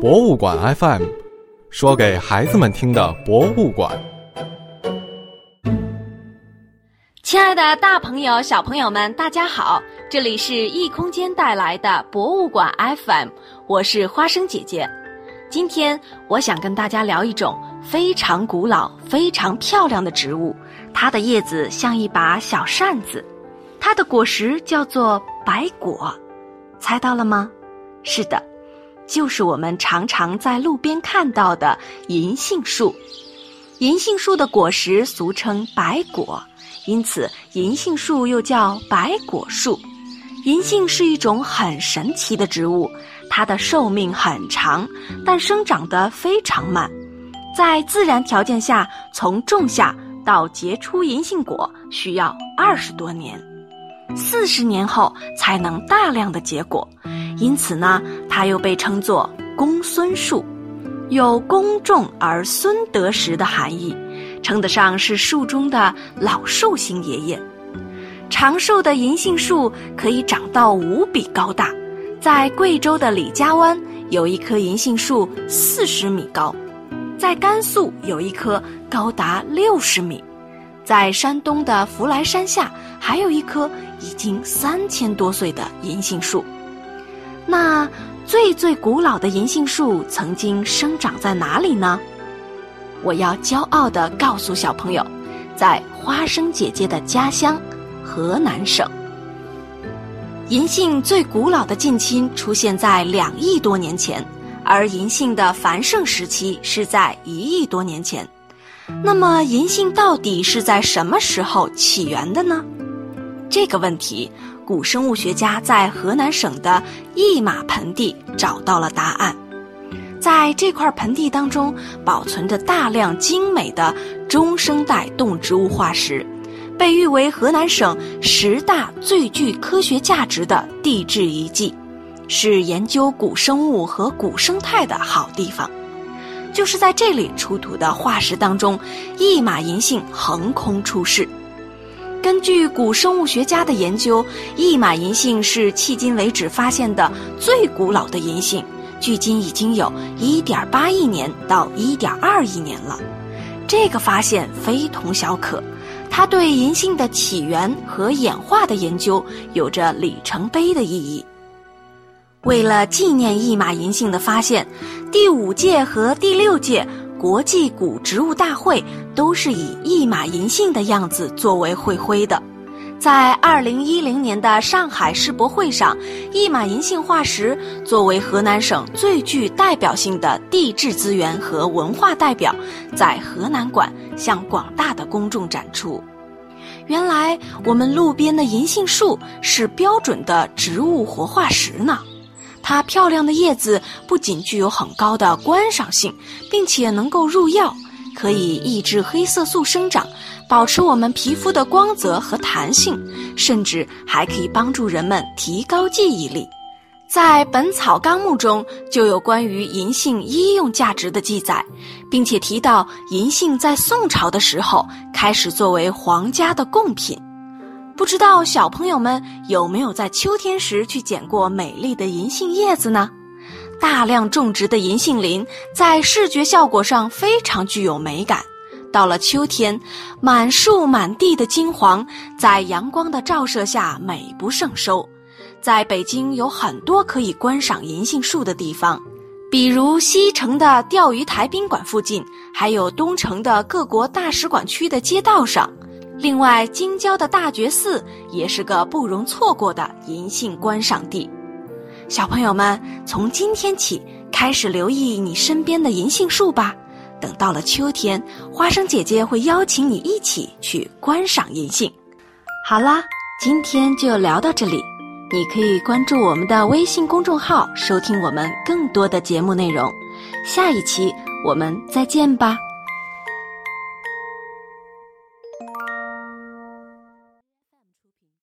博物馆 FM，说给孩子们听的博物馆。亲爱的，大朋友、小朋友们，大家好！这里是异空间带来的博物馆 FM，我是花生姐姐。今天我想跟大家聊一种非常古老、非常漂亮的植物，它的叶子像一把小扇子，它的果实叫做白果。猜到了吗？是的。就是我们常常在路边看到的银杏树，银杏树的果实俗称白果，因此银杏树又叫白果树。银杏是一种很神奇的植物，它的寿命很长，但生长得非常慢，在自然条件下，从种下到结出银杏果需要二十多年，四十年后才能大量的结果。因此呢，它又被称作公孙树，有公种而孙得实的含义，称得上是树中的老寿星爷爷。长寿的银杏树可以长到无比高大，在贵州的李家湾有一棵银杏树四十米高，在甘肃有一棵高达六十米，在山东的福来山下还有一棵已经三千多岁的银杏树。那最最古老的银杏树曾经生长在哪里呢？我要骄傲地告诉小朋友，在花生姐姐的家乡河南省。银杏最古老的近亲出现在两亿多年前，而银杏的繁盛时期是在一亿多年前。那么，银杏到底是在什么时候起源的呢？这个问题。古生物学家在河南省的一马盆地找到了答案，在这块盆地当中保存着大量精美的中生代动植物化石，被誉为河南省十大最具科学价值的地质遗迹，是研究古生物和古生态的好地方。就是在这里出土的化石当中，一马银杏横空出世。根据古生物学家的研究，一马银杏是迄今为止发现的最古老的银杏，距今已经有1.8亿年到1.2亿年了。这个发现非同小可，它对银杏的起源和演化的研究有着里程碑的意义。为了纪念一马银杏的发现，第五届和第六届。国际古植物大会都是以一马银杏的样子作为会徽的。在二零一零年的上海世博会上，一马银杏化石作为河南省最具代表性的地质资源和文化代表，在河南馆向广大的公众展出。原来，我们路边的银杏树是标准的植物活化石呢。它漂亮的叶子不仅具有很高的观赏性，并且能够入药，可以抑制黑色素生长，保持我们皮肤的光泽和弹性，甚至还可以帮助人们提高记忆力。在《本草纲目》中就有关于银杏医用价值的记载，并且提到银杏在宋朝的时候开始作为皇家的贡品。不知道小朋友们有没有在秋天时去捡过美丽的银杏叶子呢？大量种植的银杏林在视觉效果上非常具有美感。到了秋天，满树满地的金黄，在阳光的照射下美不胜收。在北京有很多可以观赏银杏树的地方，比如西城的钓鱼台宾馆附近，还有东城的各国大使馆区的街道上。另外，京郊的大觉寺也是个不容错过的银杏观赏地。小朋友们，从今天起开始留意你身边的银杏树吧。等到了秋天，花生姐姐会邀请你一起去观赏银杏。好啦，今天就聊到这里。你可以关注我们的微信公众号，收听我们更多的节目内容。下一期我们再见吧。